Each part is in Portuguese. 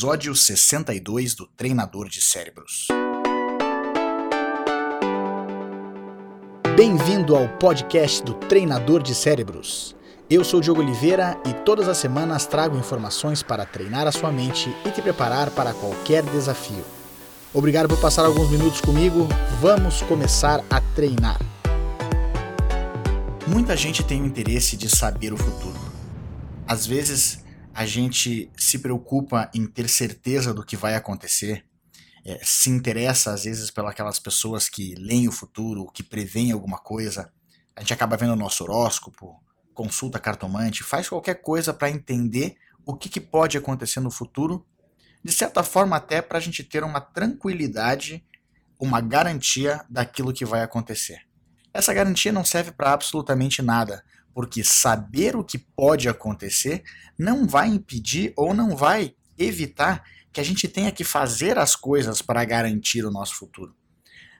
episódio 62 do Treinador de Cérebros. Bem-vindo ao podcast do Treinador de Cérebros. Eu sou Diogo Oliveira e todas as semanas trago informações para treinar a sua mente e te preparar para qualquer desafio. Obrigado por passar alguns minutos comigo. Vamos começar a treinar. Muita gente tem o interesse de saber o futuro. Às vezes, a gente se preocupa em ter certeza do que vai acontecer, é, se interessa às vezes pelas pessoas que leem o futuro, que preveem alguma coisa. A gente acaba vendo o nosso horóscopo, consulta cartomante, faz qualquer coisa para entender o que, que pode acontecer no futuro, de certa forma até para a gente ter uma tranquilidade, uma garantia daquilo que vai acontecer. Essa garantia não serve para absolutamente nada, porque saber o que pode acontecer não vai impedir ou não vai evitar que a gente tenha que fazer as coisas para garantir o nosso futuro.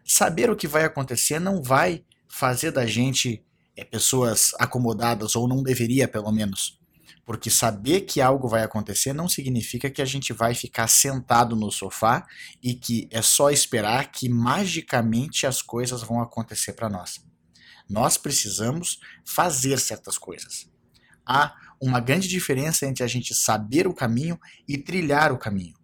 Saber o que vai acontecer não vai fazer da gente é, pessoas acomodadas, ou não deveria, pelo menos. Porque saber que algo vai acontecer não significa que a gente vai ficar sentado no sofá e que é só esperar que magicamente as coisas vão acontecer para nós. Nós precisamos fazer certas coisas. Há uma grande diferença entre a gente saber o caminho e trilhar o caminho.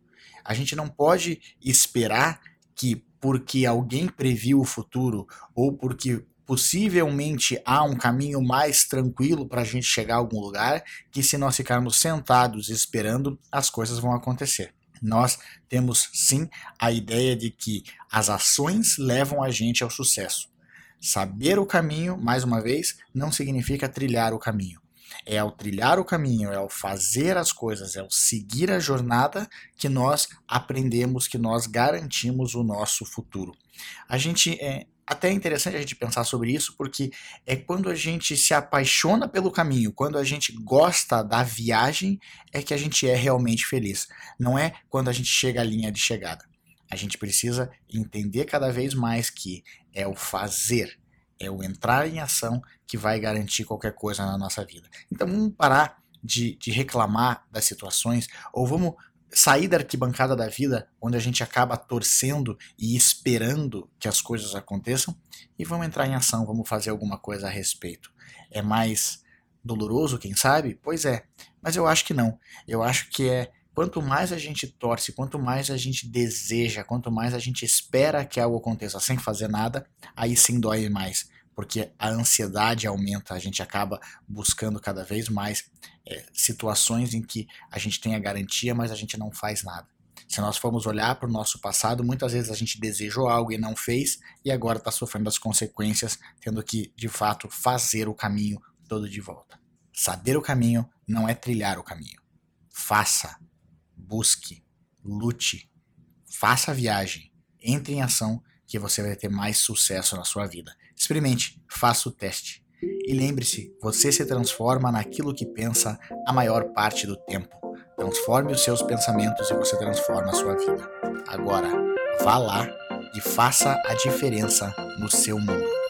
A gente não pode esperar que porque alguém previu o futuro ou porque possivelmente há um caminho mais tranquilo para a gente chegar a algum lugar, que se nós ficarmos sentados esperando, as coisas vão acontecer. Nós temos sim a ideia de que as ações levam a gente ao sucesso. Saber o caminho, mais uma vez, não significa trilhar o caminho. É ao trilhar o caminho, é ao fazer as coisas, é ao seguir a jornada que nós aprendemos, que nós garantimos o nosso futuro. A gente é até interessante a gente pensar sobre isso, porque é quando a gente se apaixona pelo caminho, quando a gente gosta da viagem, é que a gente é realmente feliz. Não é quando a gente chega à linha de chegada. A gente precisa entender cada vez mais que é o fazer, é o entrar em ação que vai garantir qualquer coisa na nossa vida. Então vamos parar de, de reclamar das situações, ou vamos sair da arquibancada da vida, onde a gente acaba torcendo e esperando que as coisas aconteçam, e vamos entrar em ação, vamos fazer alguma coisa a respeito. É mais doloroso, quem sabe? Pois é, mas eu acho que não. Eu acho que é quanto mais a gente torce, quanto mais a gente deseja, quanto mais a gente espera que algo aconteça sem fazer nada, aí sim dói mais, porque a ansiedade aumenta, a gente acaba buscando cada vez mais é, situações em que a gente tem a garantia, mas a gente não faz nada. Se nós formos olhar para o nosso passado, muitas vezes a gente desejou algo e não fez, e agora está sofrendo as consequências, tendo que, de fato, fazer o caminho todo de volta. Saber o caminho não é trilhar o caminho. Faça busque, lute, faça a viagem, entre em ação que você vai ter mais sucesso na sua vida. Experimente, faça o teste. E lembre-se, você se transforma naquilo que pensa a maior parte do tempo. Transforme os seus pensamentos e você transforma a sua vida. Agora, vá lá e faça a diferença no seu mundo.